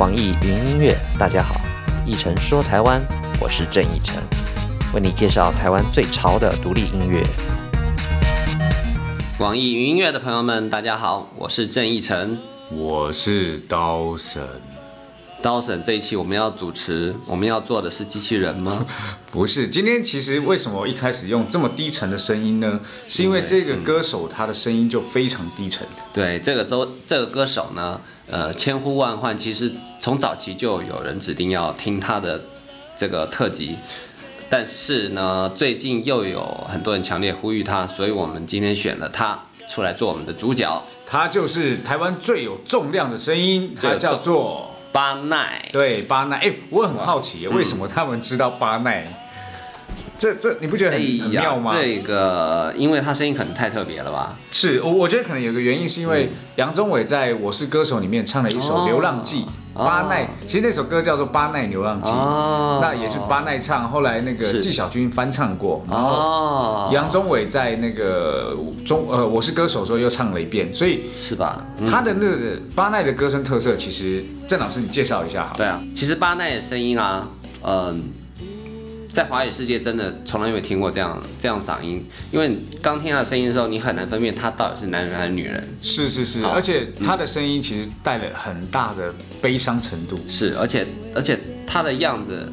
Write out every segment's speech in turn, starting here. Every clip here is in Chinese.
网易云音乐，大家好，一晨说台湾，我是郑一晨，为你介绍台湾最潮的独立音乐。网易云音乐的朋友们，大家好，我是郑义成。我是刀神，刀神这一期我们要主持，我们要做的是机器人吗？不是。今天其实为什么一开始用这么低沉的声音呢？是因为这个歌手他的声音就非常低沉。对，这个周这个歌手呢，呃，千呼万唤，其实从早期就有人指定要听他的这个特辑，但是呢，最近又有很多人强烈呼吁他，所以我们今天选了他出来做我们的主角。他就是台湾最有重量的声音，他叫做巴奈。对，巴奈。哎，我很好奇，为什么他们知道巴奈？这这你不觉得很很妙吗？这个，因为他声音可能太特别了吧？是，我我觉得可能有个原因，是因为杨宗纬在我是歌手里面唱了一首《流浪记》。巴奈，其实那首歌叫做《巴奈流浪记》，那也是巴奈唱，后来那个纪晓君翻唱过，然后杨宗纬在那个中呃我是歌手时候又唱了一遍，所以是吧？他的那个巴奈的歌声特色，其实郑老师你介绍一下好。对啊，其实巴奈的声音啊，嗯。在华语世界真的从来没有听过这样这样嗓音，因为刚听他的声音的时候，你很难分辨他到底是男人还是女人。是是是，而且他的声音其实带了很大的悲伤程度。是，而且而且他的样子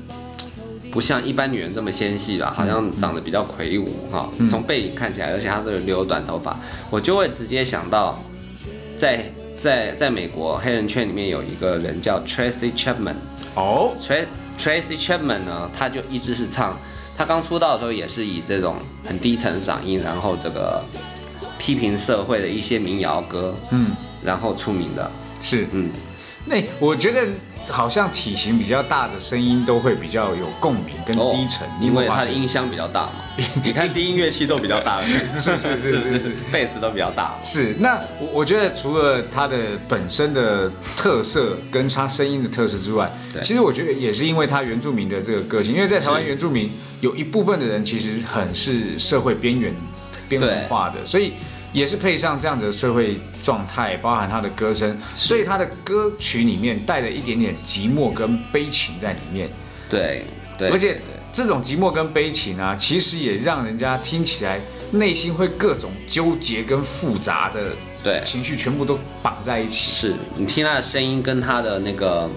不像一般女人这么纤细吧，好像长得比较魁梧哈。从背影看起来，而且他是留短头发，我就会直接想到，在在在美国黑人圈里面有一个人叫 Tracy Chapman。哦，Tracy。Tracy Chapman 呢，他就一直是唱，他刚出道的时候也是以这种很低沉嗓音，然后这个批评社会的一些民谣歌，嗯，然后出名的，是，嗯，那我觉得。好像体型比较大的声音都会比较有共鸣跟低沉，因为它的音箱比较大嘛。你看低音乐器都比较大，是是是是，贝斯都比较大。是，那我我觉得除了它的本身的特色跟它声音的特色之外，其实我觉得也是因为它原住民的这个个性，因为在台湾原住民有一部分的人其实很是社会边缘边缘化的，所以。也是配上这样子的社会状态，包含他的歌声，所以他的歌曲里面带着一点点寂寞跟悲情在里面。对，对，而且这种寂寞跟悲情啊，其实也让人家听起来内心会各种纠结跟复杂的对情绪全部都绑在一起。是你听他的声音跟他的那个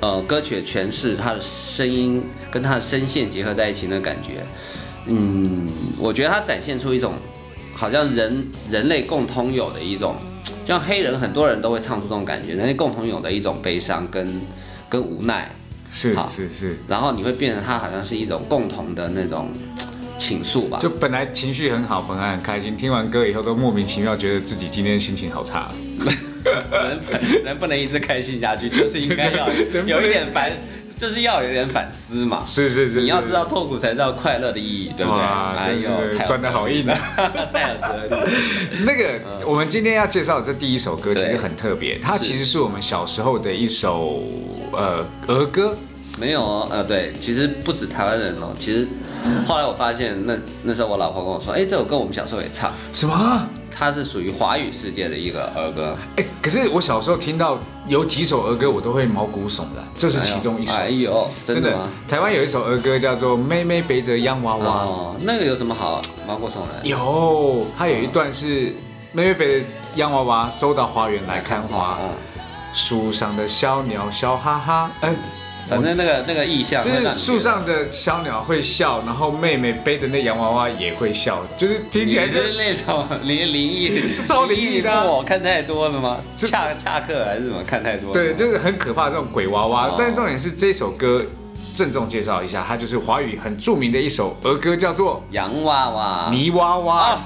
呃歌曲的诠释，他的声音跟他的声线结合在一起那感觉，嗯，我觉得他展现出一种。好像人人类共通有的一种，像黑人很多人都会唱出这种感觉，人类共同有的一种悲伤跟跟无奈，是是是，然后你会变成他好像是一种共同的那种倾诉吧。就本来情绪很好，本来很开心，听完歌以后都莫名其妙觉得自己今天心情好差。人人不能一直开心下去，就是应该要有一点烦。就是要有点反思嘛，是是是，你要知道痛苦才知道快乐的意义，对不对？哎呦，赚的好硬啊！太有哲理。那个，我们今天要介绍的这第一首歌其实很特别，它其实是我们小时候的一首呃儿歌。没有呃，对，其实不止台湾人哦，其实后来我发现，那那时候我老婆跟我说，哎，这首歌我们小时候也唱。什么？它是属于华语世界的一个儿歌，哎，可是我小时候听到有几首儿歌，我都会毛骨悚然，这是其中一首。哎呦，真的吗？台湾有一首儿歌叫做《妹妹背着洋娃娃》，哦，那个有什么好毛骨悚然？有，它有一段是妹妹背着洋娃娃走到花园来看花，树上的小鸟笑哈哈，哎。反正那个那个意象，就是树上的小鸟会笑，然后妹妹背的那洋娃娃也会笑，就是听起来就是那种灵灵异，超灵异的。我看太多了吗？恰恰克还是什么？看太多。对，就是很可怕这种鬼娃娃。但是重点是这首歌，郑重介绍一下，它就是华语很著名的一首儿歌，叫做《洋娃娃》、泥娃娃、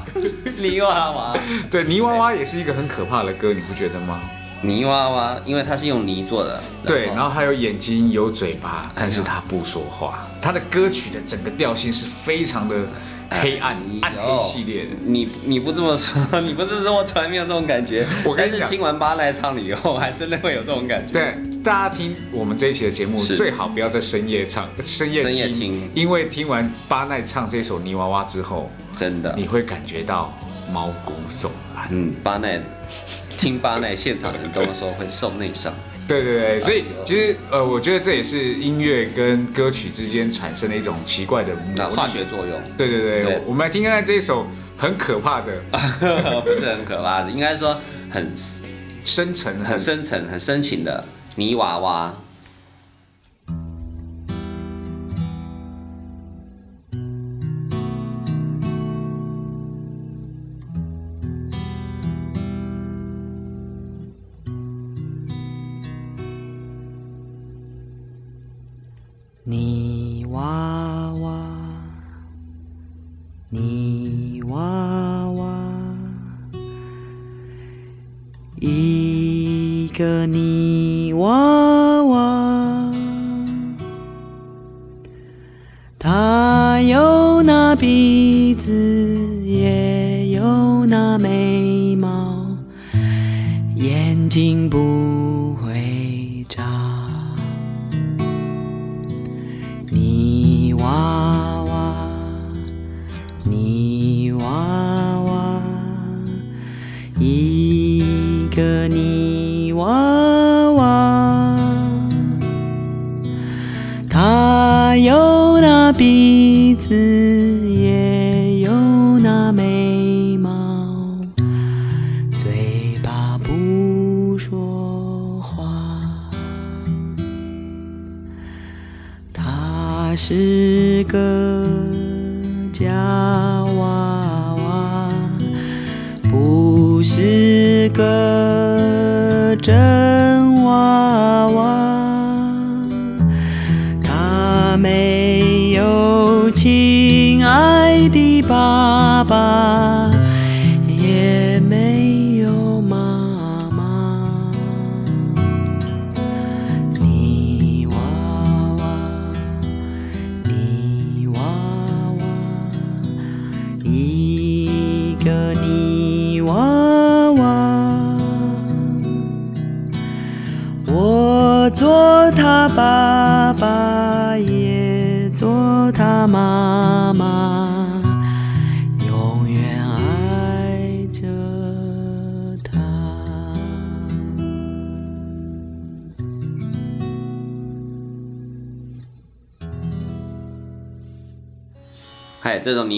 泥娃娃。对，泥娃娃也是一个很可怕的歌，你不觉得吗？泥娃娃，因为它是用泥做的，对，然后还有眼睛、有嘴巴，但是它不说话。它的歌曲的整个调性是非常的黑暗、暗黑系列的。你你不这么说，你不是说我从来没有这种感觉。我跟你讲，听完巴奈唱了以后，还真的会有这种感觉。对，大家听我们这一期的节目，最好不要在深夜唱、深夜听，因为听完巴奈唱这首泥娃娃之后，真的你会感觉到毛骨悚然。嗯，巴奈。听巴奈现场的人都说会受内伤，对对对，所以其实呃，我觉得这也是音乐跟歌曲之间产生的一种奇怪的那化学作用。对对对，对我们来听看看这一首很可怕的、不是很可怕的，应该说很深沉、很很深沉、很深情的泥娃娃。那鼻子，也有那眉毛，眼睛不会眨。泥娃娃，泥娃娃，一个泥娃娃，它有那鼻子，这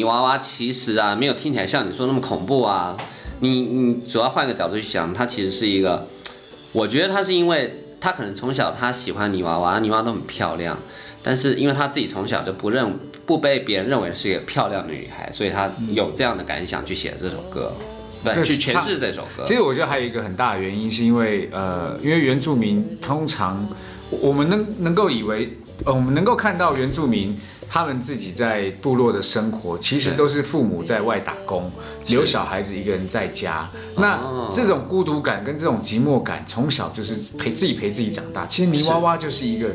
泥娃娃其实啊，没有听起来像你说那么恐怖啊。你你主要换个角度去想，它其实是一个，我觉得他是因为他可能从小他喜欢泥娃娃，泥娃娃都很漂亮，但是因为他自己从小就不认不被别人认为是一个漂亮的女孩，所以她有这样的感想去写这首歌，对去诠释这首歌。其实我觉得还有一个很大的原因，是因为呃，因为原住民通常我们能能够以为，呃，我们能够看到原住民他们自己在部落的生活，其实都是父母在外打工，留小孩子一个人在家。那哦这种孤独感跟这种寂寞感，从小就是陪自己陪自己长大。其实泥娃娃就是一个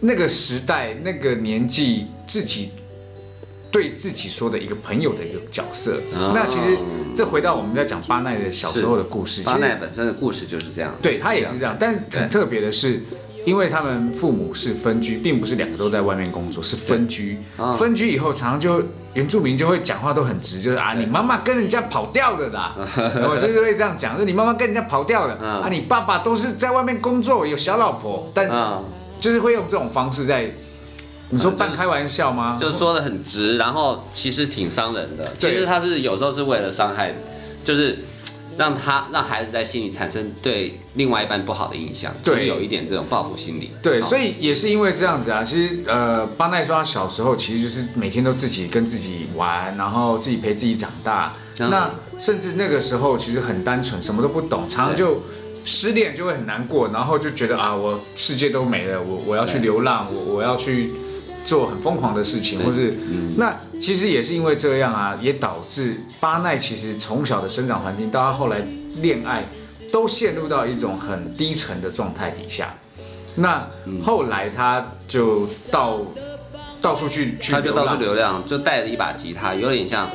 那个时代、那个年纪自己。对自己说的一个朋友的一个角色，哦那其实这回到我们在讲巴奈的小时候的故事，巴奈本身的故事就是这样，对他也是这样，但很特别的是，因为他们父母是分居，并不是两个都在外面工作，是分居。啊。分居以后，常常就原住民就会讲话都很直，就是啊，你妈妈跟人家跑掉了啦，我 就是会这样讲，说你妈妈跟人家跑掉了，嗯。啊，你爸爸都是在外面工作，有小老婆，但嗯，就是会用这种方式在，你说半开玩笑吗？就是说的很直，然后其实挺伤人的。其对实他是有时候是为了伤害，就是让他让孩子在心里产生对另外一半不好的印象，对就是有一点这种报复心理。对，好所以也是因为这样子啊。其实呃，巴奈说他小时候其实就是每天都自己跟自己玩，然后自己陪自己长大。嗯那甚至那个时候其实很单纯，什么都不懂，常常就失恋就会很难过，然后就觉得啊，我世界都没了，我我要去流浪，我我要去做很疯狂的事情，或是嗯。那其实也是因为这样啊，也导致巴奈其实从小的生长环境到他后来恋爱，都陷入到一种很低沉的状态底下。那嗯。后来他就到到处去去他就到处流浪，就带着一把吉他，有点像，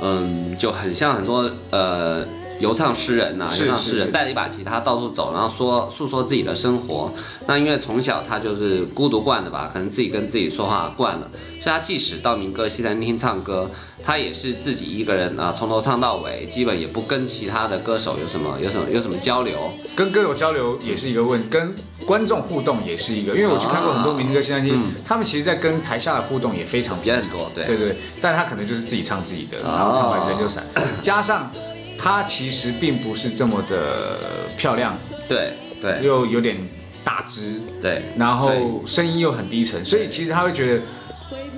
嗯，就很像很多呃游唱诗人呐、游唱诗人，带着一把吉他到处走，然后说诉说自己的生活。那因为从小他就是孤独惯的吧，可能自己跟自己说话惯了，所以他即使到民歌西餐厅唱歌，他也是自己一个人啊，从头唱到尾，基本也不跟其他的歌手有什么有什么有什么交流。跟歌手交流也是一个问，跟观众互动也是一个，因为我去看过很多民歌西餐厅，他们其实在跟台下的互动也非常也很多对。对对，但他可能就是自己唱自己的，哦。然后唱完人就散，加上他其实并不是这么的漂亮，对对。又有点大只，对，然后声音又很低沉，所以其实他会觉得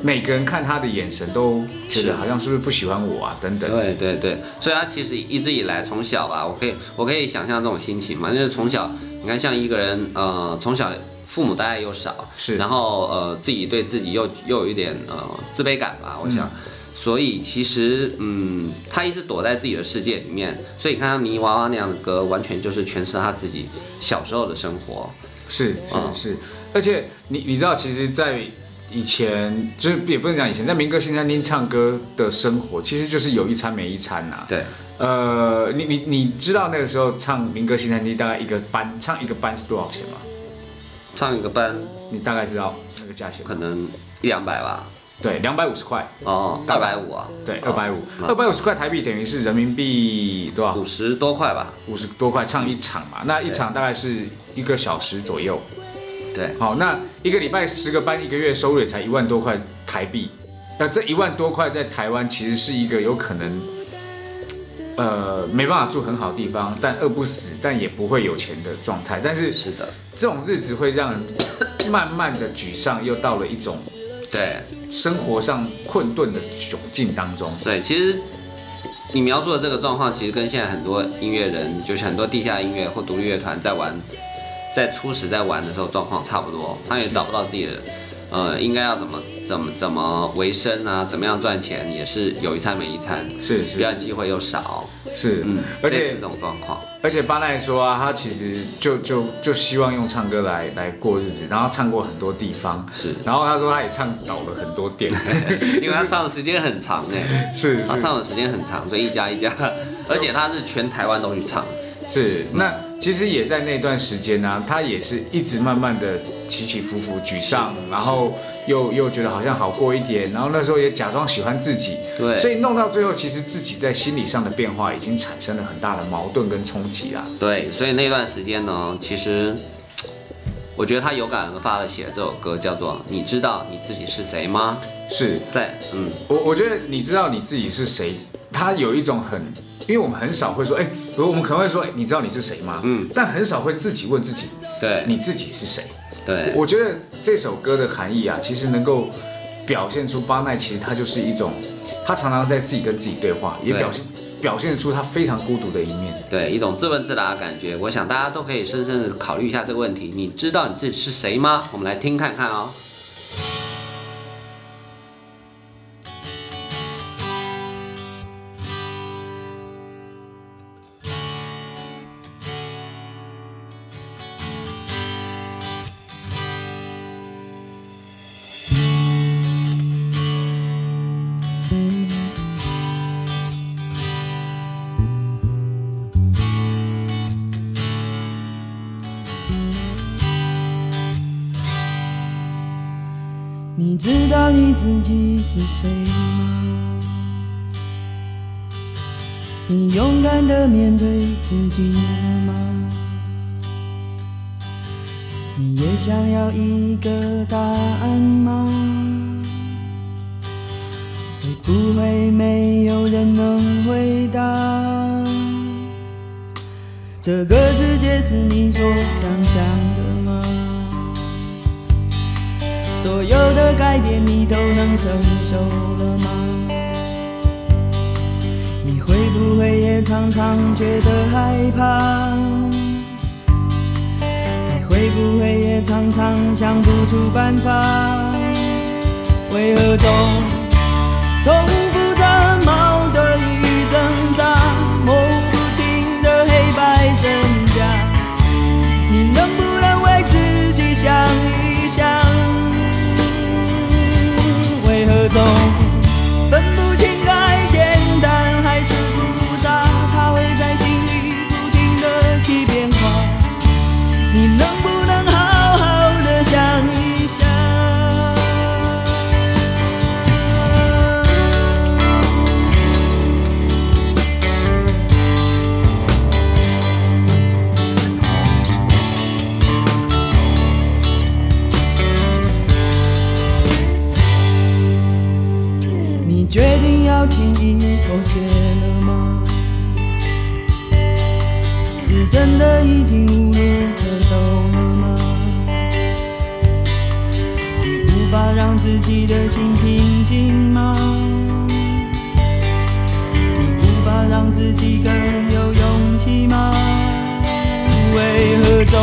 每个人看他的眼神都觉是得好像是不是不喜欢我啊等等。对对对，所以他其实一直以来从小吧，我可以我可以想象这种心情嘛，就是从小你看像一个人呃从小父母的爱又少，是。然后呃自己对自己又又有一点呃自卑感吧，我想。所以其实，嗯，他一直躲在自己的世界里面，所以你看到泥娃娃那样的歌，完全就是诠释他自己小时候的生活。是嗯是是，而且你你知道，其实，在以前就是也不能讲以前，在民歌新餐厅唱歌的生活，其实就是有一餐没一餐呐、对，呃，你你你知道那个时候唱民歌新餐厅大概一个班唱一个班是多少钱吗？唱一个班你大概知道那个价钱？可能一两百吧，对，两百五十块，哦，二百五啊，对，二百五，嗯。二百五十块台币等于是人民币多少？五十多块吧，五十多块唱一场嘛，那一场大概是一个小时左右。对，好，那一个礼拜十个班，一个月收入也才一万多块台币。那这一万多块在台湾其实是一个有可能，呃，没办法住很好的地方，但饿不死，但也不会有钱的状态。但是是的，这种日子会让人 慢慢的沮丧，又到了一种对。生活上困顿的窘境当中。对，其实你描述的这个状况，其实跟现在很多音乐人，就是很多地下音乐或独立乐团在玩，在初始在玩的时候状况差不多，他也找不到自己的，呃，应该要怎么怎么怎么维生啊，怎么样赚钱，也是有一餐没一餐，是是表演机会又少，是，嗯，而且这种状况，而且巴奈说啊，他其实就就就希望用唱歌来来过日子，然后唱过很多地方，是。然后他说他也唱倒了很多店，因为他唱的时间很长 哎，是是。他唱的时间很长，所以一家一家，而且他是全台湾都去唱，是，那其实也在那段时间呢、他也是一直慢慢的起起伏伏，沮丧，然后又又觉得好像好过一点，然后那时候也假装喜欢自己，对所以弄到最后，其实自己在心理上的变化已经产生了很大的矛盾跟冲击啦。对，所以那段时间呢，其实我觉得他有感而发的写了这首歌，叫做《你知道你自己是谁吗》。是在嗯，我我觉得你知道你自己是谁，他有一种很，因为我们很少会说，哎、我们可能会说，哎、你知道你是谁吗？嗯，但很少会自己问自己，对，你自己是谁？对，我觉得这首歌的含义啊，其实能够表现出巴奈其实他就是一种，他常常在自己跟自己对话，也表现表现出他非常孤独的一面。对一种自问自答的感觉。我想大家都可以深深的考虑一下这个问题：你知道你自己是谁吗？我们来听看看哦。自己是谁吗？你勇敢的面对自己了吗？你也想要一个答案吗？会不会没有人能回答？这个世界是你所想象的吗？所有的改变你都能承受了吗？你会不会也常常觉得害怕？你会不会也常常想不出办法？为何总重复着矛盾与挣扎，模糊不清的黑白真假？你能不能为自己想一想？真的已经无路可走了吗？你无法让自己的心平静吗？你无法让自己更有勇气吗？为何总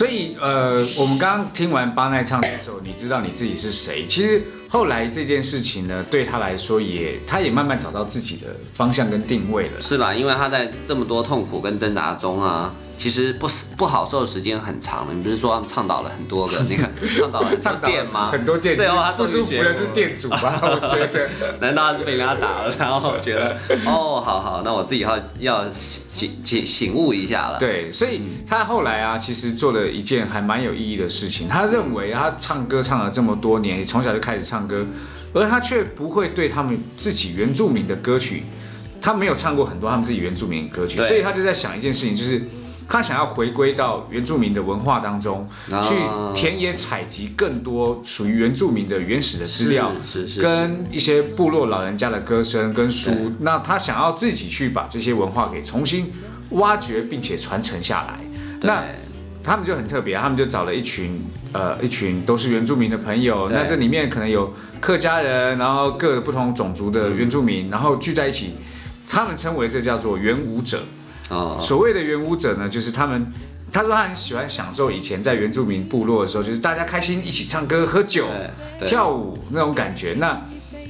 所以呃，我们刚刚听完巴奈唱的时候，你知道你自己是谁？其实后来这件事情呢，对他来说也，他也慢慢找到自己的方向跟定位了。是吧？因为他在这么多痛苦跟挣扎中啊，其实不是不好受的时间很长了。你不是说他们倡导了很多个那个 倡导了店吗？很多店，最后他不舒服的是店主吧？我觉得。难道他是被人家打了？然后觉得 哦，好好，那我自己要要醒醒醒悟一下了。对，所以他后来啊，其实做了一件还蛮有意义的事情。他认为他唱歌唱了这么多年，从小就开始唱歌，而他却不会对他们自己原住民的歌曲，他没有唱过很多他们自己原住民的歌曲，所以他就在想一件事情，就是。他想要回归到原住民的文化当中，啊去田野采集更多属于原住民的原始的资料，是是是跟一些部落老人家的歌声跟书。那他想要自己去把这些文化给重新挖掘，并且传承下来。那他们就很特别啊，他们就找了一群呃一群都是原住民的朋友，那这里面可能有客家人，然后各个不同种族的原住民，然后聚在一起，他们称为这叫做原舞者。哦，所谓的原舞者呢，就是他们。他说他很喜欢享受以前在原住民部落的时候，就是大家开心一起唱歌、喝酒、跳舞那种感觉。那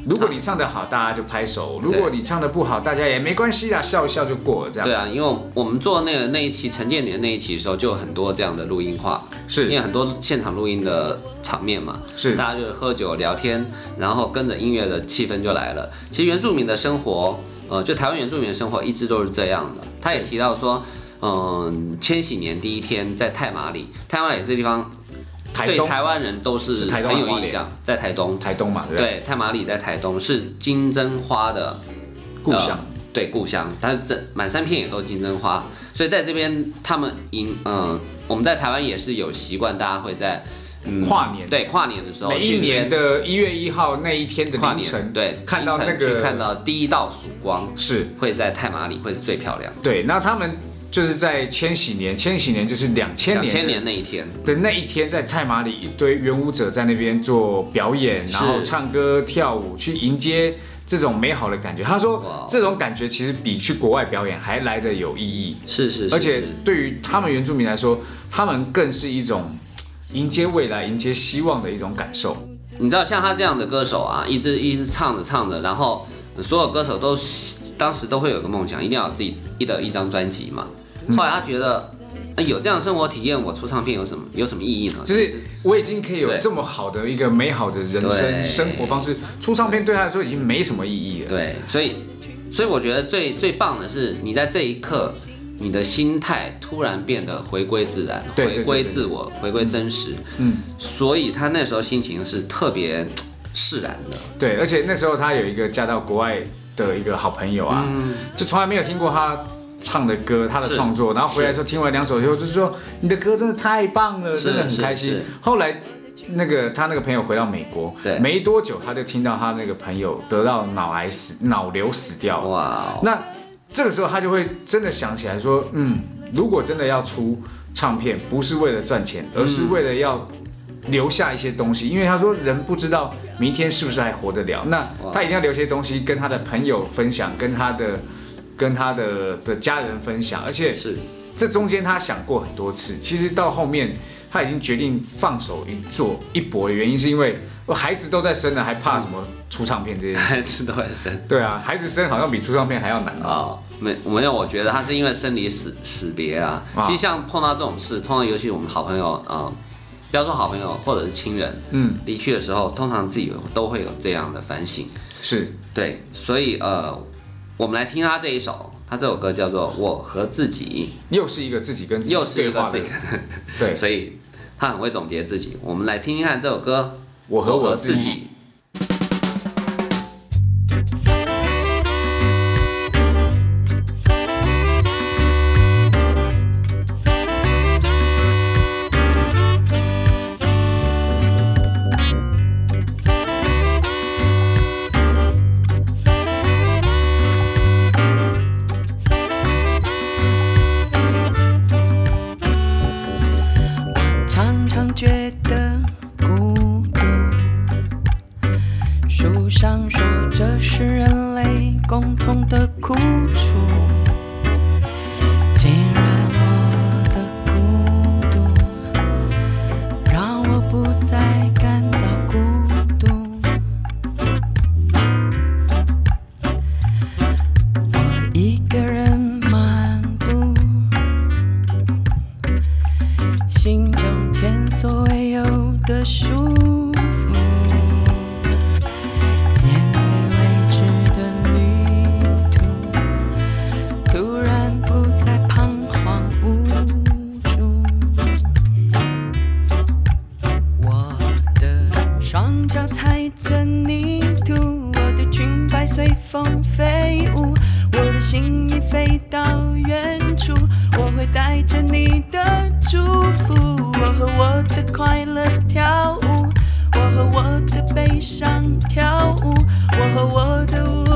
如果你唱得好，大家就拍手；如果你唱得不好，大家也没关系啦，笑一笑就过了。这样对啊，因为我们做那个那一期陈建年那一期的时候，就有很多这样的录音化，因为很多现场录音的场面嘛，是大家就是喝酒聊天，然后跟着音乐的气氛就来了。其实原住民的生活，呃，就台湾原住民的生活一直都是这样的。他也提到说，嗯、千禧年第一天在太马里，太马里这地方台东、对台湾人都是很有印象，在台东。台东嘛，对不对？对，太马里在台东是金针花的故乡呃对故乡，但是这满山遍野都是金针花，所以在这边他们迎嗯、我们在台湾也是有习惯，大家会在嗯跨年。对跨年的时候每一年的一月一号那一天的跨凌晨年，对看到那个去看到第一道曙光，是。会在太马里会是最漂亮。对。那他们就是在千禧年，千禧年就是两千年，两千年那一天，的那一天，在太马里一堆原舞者在那边做表演，然后唱歌跳舞，去迎接这种美好的感觉。他说，这种感觉其实比去国外表演还来得有意义，是是是而且对于他们原住民来说，他们更是一种迎接未来、迎接希望的一种感受。你知道像他这样的歌手啊，一直一直唱着唱着，然后所有歌手都当时都会有个梦想，一定要有自己一的一张专辑嘛。后来他觉得。有这样的生活体验，我出唱片有什么有什么意义呢？就是我已经可以有这么好的一个美好的人生生活方式，出唱片对他来说已经没什么意义了。对，所以所以我觉得最最棒的是你在这一刻，你的心态突然变得回归自然，回归自我，回归真实。嗯，所以他那时候心情是特别释然的。对，而且那时候他有一个嫁到国外的一个好朋友啊，就从来没有听过他。唱的歌，他的创作，然后回来时候听完两首以后，就是说你的歌真的太棒了，真的很开心。后来那个他那个朋友回到美国，对，没多久他就听到他那个朋友得到脑癌死，脑瘤死掉。哇，那这个时候他就会真的想起来说，嗯，如果真的要出唱片，不是为了赚钱，而是为了要留下一些东西，因为他说人不知道明天是不是还活得了，那他一定要留些东西跟他的朋友分享，跟他的。跟他的的家人分享，而且是这中间他想过很多次。其实到后面他已经决定放手一做一搏的原因，是因为我孩子都在生了，还怕什么出唱片这件事？孩子都在生，对啊，孩子生好像比出唱片还要难啊。没，没有，我觉得他是因为生离死死别啊。其实像碰到这种事，碰到尤其我们好朋友啊，不要说好朋友或者是亲人，嗯，离去的时候，通常自己都会有这样的反省。是对，所以呃。我们来听他这一首，他这首歌叫做《我和自己》，又是一个自己跟又是一个自己，对，所以他很会总结自己。我们来听听看这首歌，《我和我自己》。上跳舞，我和我的舞。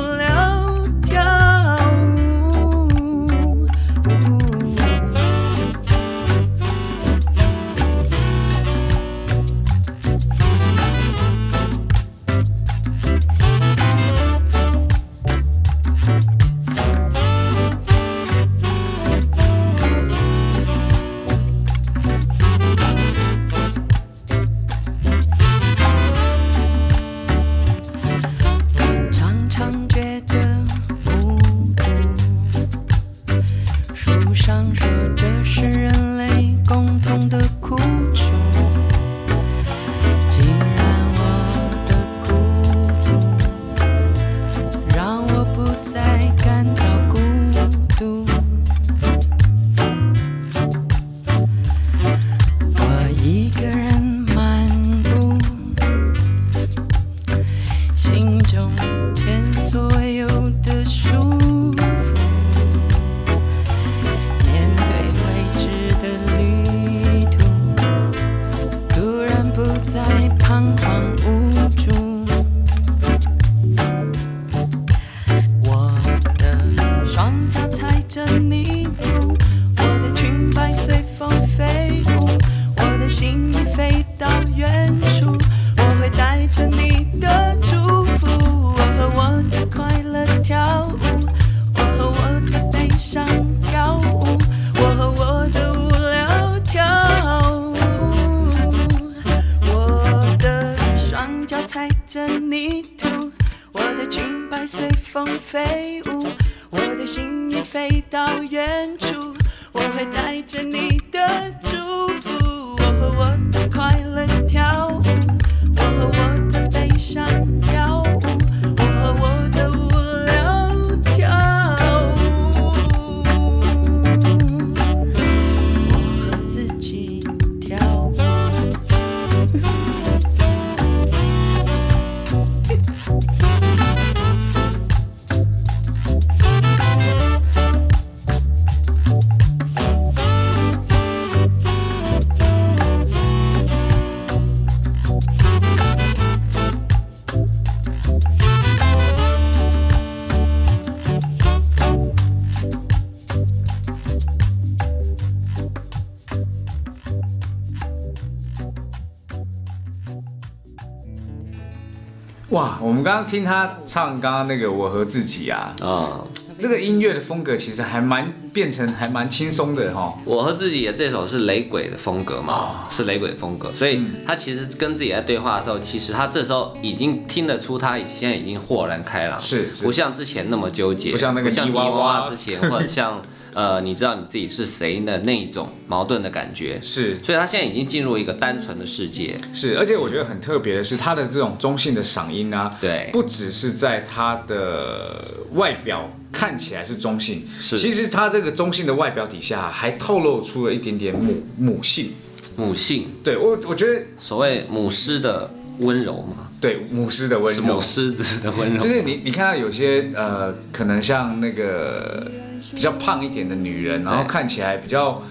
哇，我们刚刚听他唱刚刚那个我和自己啊，啊、这个音乐的风格其实还蛮变成还蛮轻松的哈。我和自己的这首是雷鬼的风格嘛，是雷鬼的风格，所以他其实跟自己在对话的时候，其实他这时候已经听得出他现在已经豁然开朗，是是。不像之前那么纠结，不像那个像泥泥娃。娃娃之前，或者像呃你知道你自己是谁的那一种矛盾的感觉，是。所以他现在已经进入一个单纯的世界，是，而且我觉得很特别的是他的这种中性的嗓音啊，对不只是在他的外表看起来是中性，是其实他这个中性的外表底下还透露出了一点点母母性。母性，对我，我觉得所谓母狮的温柔嘛，对母狮的温柔母，狮子的温柔，就是你你看到有些呃，可能像那个比较胖一点的女人，然后看起来比较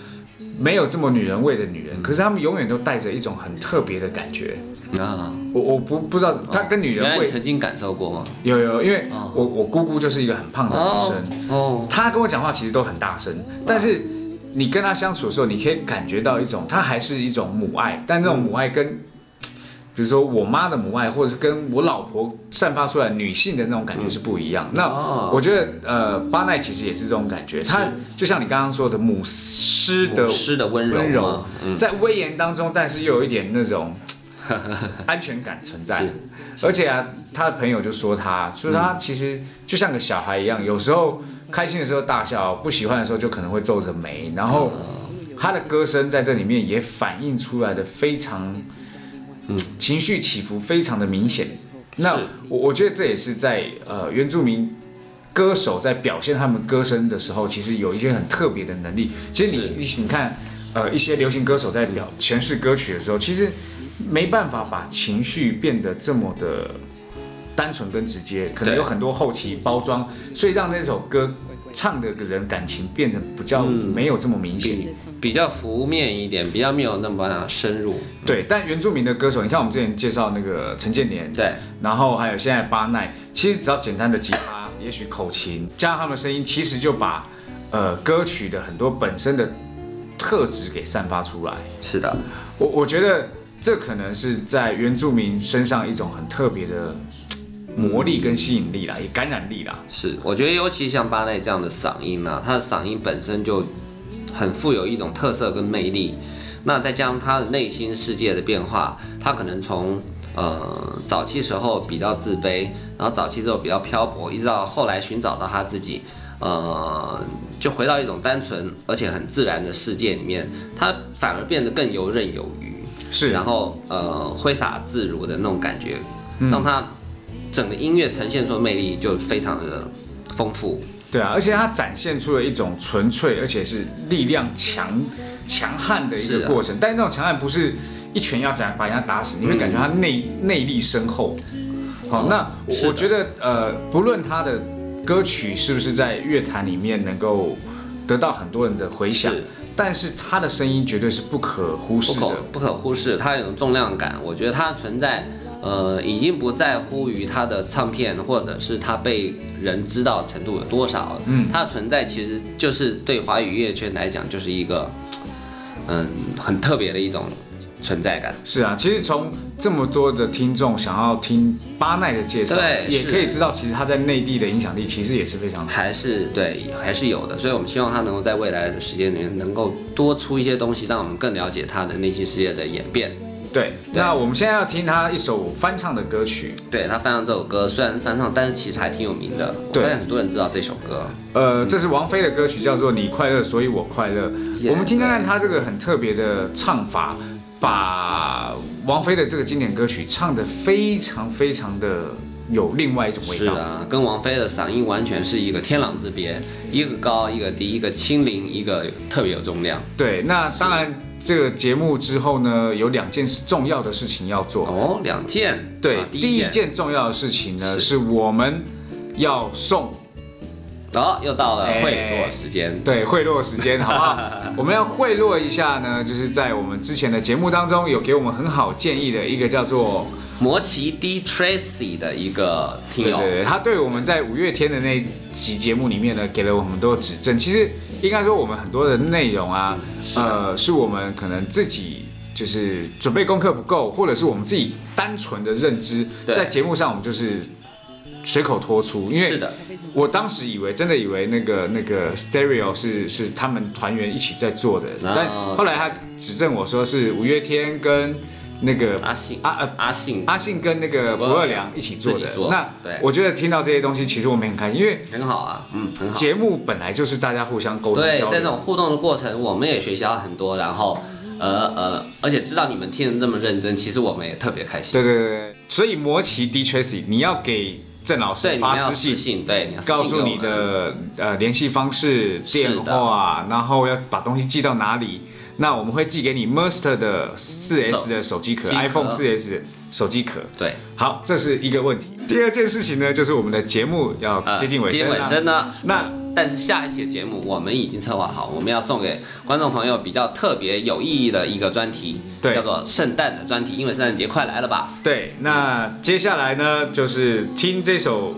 没有这么女人味的女人，可是她们永远都带着一种很特别的感觉。啊，我我不不知道她跟女人味曾经感受过吗？有有，因为哦。我我姑姑就是一个很胖的女生，哦，她跟我讲话其实都很大声，但是你跟她相处的时候，你可以感觉到一种，她还是一种母爱，但那种母爱跟，比如说我妈的母爱，或者是跟我老婆散发出来女性的那种感觉是不一样。那哦我觉得呃，巴奈其实也是这种感觉，她就像你刚刚说的母狮的母狮的温柔温柔，嗯在威严当中，但是又有一点那种 安全感存在。而且啊，他的朋友就说他，说他其实就像个小孩一样，有时候开心的时候大笑，不喜欢的时候就可能会皱着眉。然后他的歌声在这里面也反映出来的非常，情绪起伏非常的明显。那我我觉得这也是在呃原住民歌手在表现他们歌声的时候，其实有一些很特别的能力。其实你你你看，呃，一些流行歌手在表诠释歌曲的时候，其实没办法把情绪变得这么的单纯跟直接，可能有很多后期包装，所以让那首歌唱的人感情变得比较没有这么明显。比较浮面一点，比较没有那么深入。对，但原住民的歌手，你看我们之前介绍那个陈建年，对，然后还有现在巴奈，其实只要简单的吉他，也许口琴，加上他们的声音，其实就把呃歌曲的很多本身的特质给散发出来。是的，我我觉得这可能是在原住民身上一种很特别的魔力跟吸引力啦，也感染力啦。是，我觉得尤其像巴内这样的嗓音呢、他的嗓音本身就很富有一种特色跟魅力。那再加上他的内心世界的变化，他可能从呃早期时候比较自卑，然后早期之后比较漂泊，一直到后来寻找到他自己，呃，就回到一种单纯而且很自然的世界里面，他反而变得更游刃有余。是然后呃挥洒自如的那种感觉，让他整个音乐呈现出的魅力就非常的丰富。对啊，而且它展现出了一种纯粹而且是力量强强悍的一个过程，但是那种强悍不是一拳要斩把人家打死，你会感觉他内内力深厚。好，那我我觉得呃，不论他的歌曲是不是在乐坛里面能够得到很多人的回响，但是他的声音绝对是不可忽视的可。不可忽视，它有种重量感。我觉得它存在，呃，已经不在乎于他的唱片或者是他被人知道程度有多少。嗯他的存在其实就是对华语乐圈来讲，就是一个嗯很特别的一种存在感。是啊，其实从这么多的听众想要听巴奈的介绍，对也可以知道其实他在内地的影响力其实也是非常。还是对，还是有的，所以我们希望他能够在未来的时间里面能够多出一些东西，让我们更了解他的内心世界的演变。对，那我们现在要听他一首翻唱的歌曲，对他翻唱这首歌，虽然翻唱，但是其实还挺有名的。我很多人知道这首歌。呃，这是王菲的歌曲，叫做《你快乐，所以我快乐》。Yeah 我们听看看他这个很特别的唱法，把王菲的这个经典歌曲唱得非常非常的有另外一种味道。是啊，跟王菲的嗓音完全是一个天壤之别，一个高，一个低，一个轻灵，一个特别有重量。对，那当然这个节目之后呢，有两件事重要的事情要做。哦，两件。对，啊第一件重要的事情呢，是是我们要送哦，又到了哎贿赂时间。对贿赂时间，好不好？我们要贿赂一下呢，就是在我们之前的节目当中有给我们很好建议的一个叫做，摩奇 D Tracy 的一个听友，对对对，他对我们在五月天的那期节目里面呢，给了我们很多指正。其实应该说我们很多的内容啊，呃，是我们可能自己。就是准备功课不够，或者是我们自己单纯的认知，在节目上我们就是随口脱出，因为是的，我当时以为真的以为那个那个 Stereo 是是他们团员一起在做的，啊但后来他指正我说是五月天跟那个阿信阿呃阿信阿信跟那个不二良一起做的。做那对我觉得听到这些东西，其实我们很开心，因为很好啊，嗯，很好。节目本来就是大家互相沟通对。在这种互动的过程，我们也学习到很多，然后呃呃，而且知道你们听的那么认真，其实我们也特别开心。对对对对，所以魔奇 D Tracy，你要给郑老师发私信。对，你告诉你的呃联系方式、是电话，然后要把东西寄到哪里。那我们会寄给你 Monster 的四 S 的手机壳，iPhone 四 S 手机壳。对，好，这是一个问题。第二件事情呢，就是我们的节目要呃接近尾声接近尾了。声呢，那但是下一期的节目我们已经策划好，我们要送给观众朋友比较特别有意义的一个专题，对叫做圣诞的专题，因为圣诞节快来了吧？对，那接下来呢，就是听这首。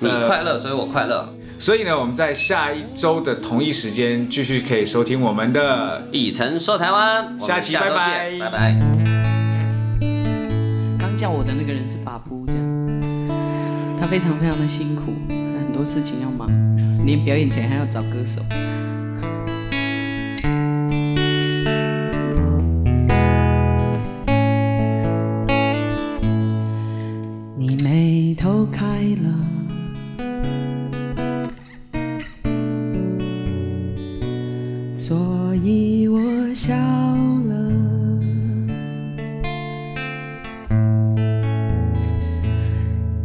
你呃快乐，所以我快乐。所以呢，我们在下一周的同一时间继续可以收听我们的以晨说台湾，下期拜拜拜拜。刚叫我的那个人是巴布，这样，他非常非常的辛苦，很多事情要忙，连表演前还要找歌手。所以我笑了。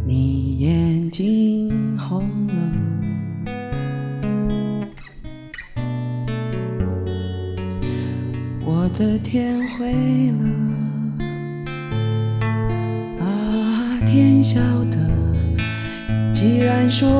你眼睛红了，我的天灰了，啊，天晓得。既然说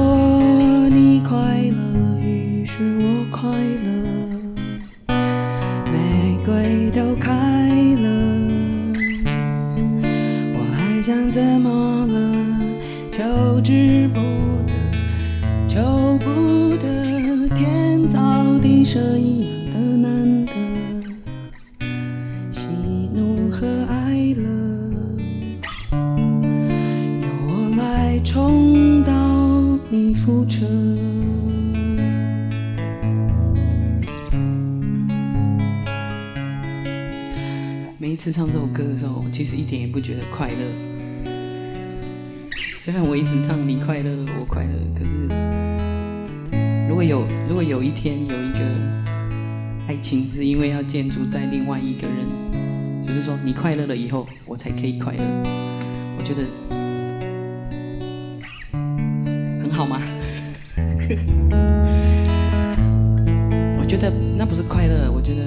歌的时候，我其实一点也不觉得快乐。虽然我一直唱你快乐，我快乐，可是如果有如果有一天有一个爱情是因为要建筑在另外一个人，就是说你快乐了以后，我才可以快乐，我觉得很好吗？我觉得那不是快乐，我觉得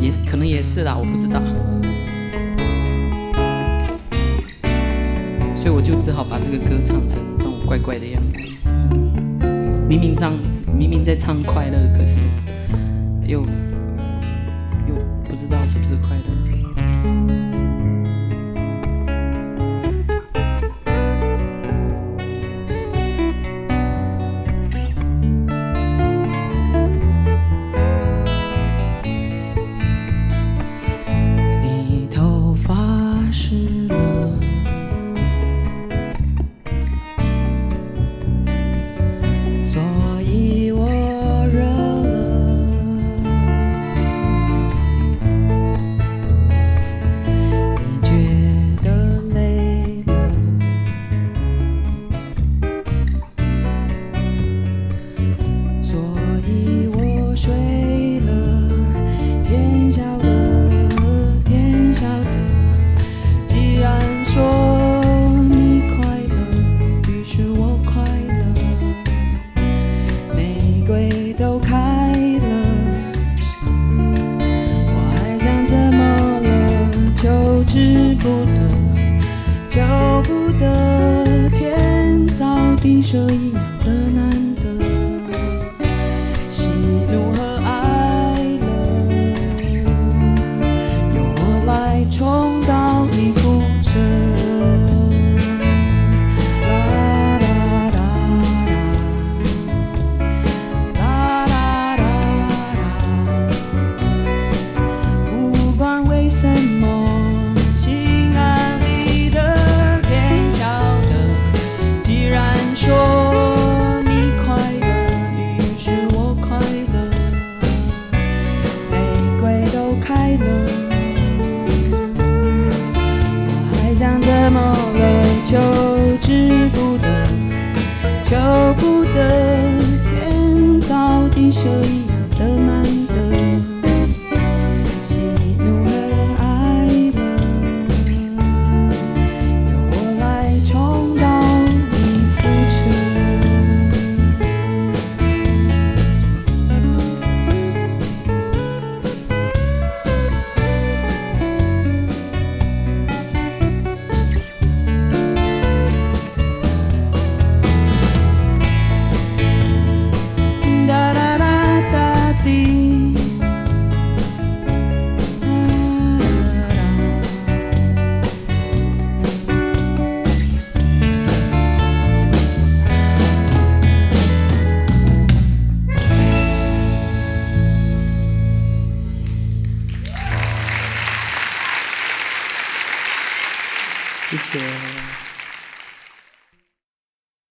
也可能也是啦，我不知道。所以我就只好把这个歌唱成这种怪怪的样子。明明唱，明明在唱快乐，可是又又不知道是不是快乐。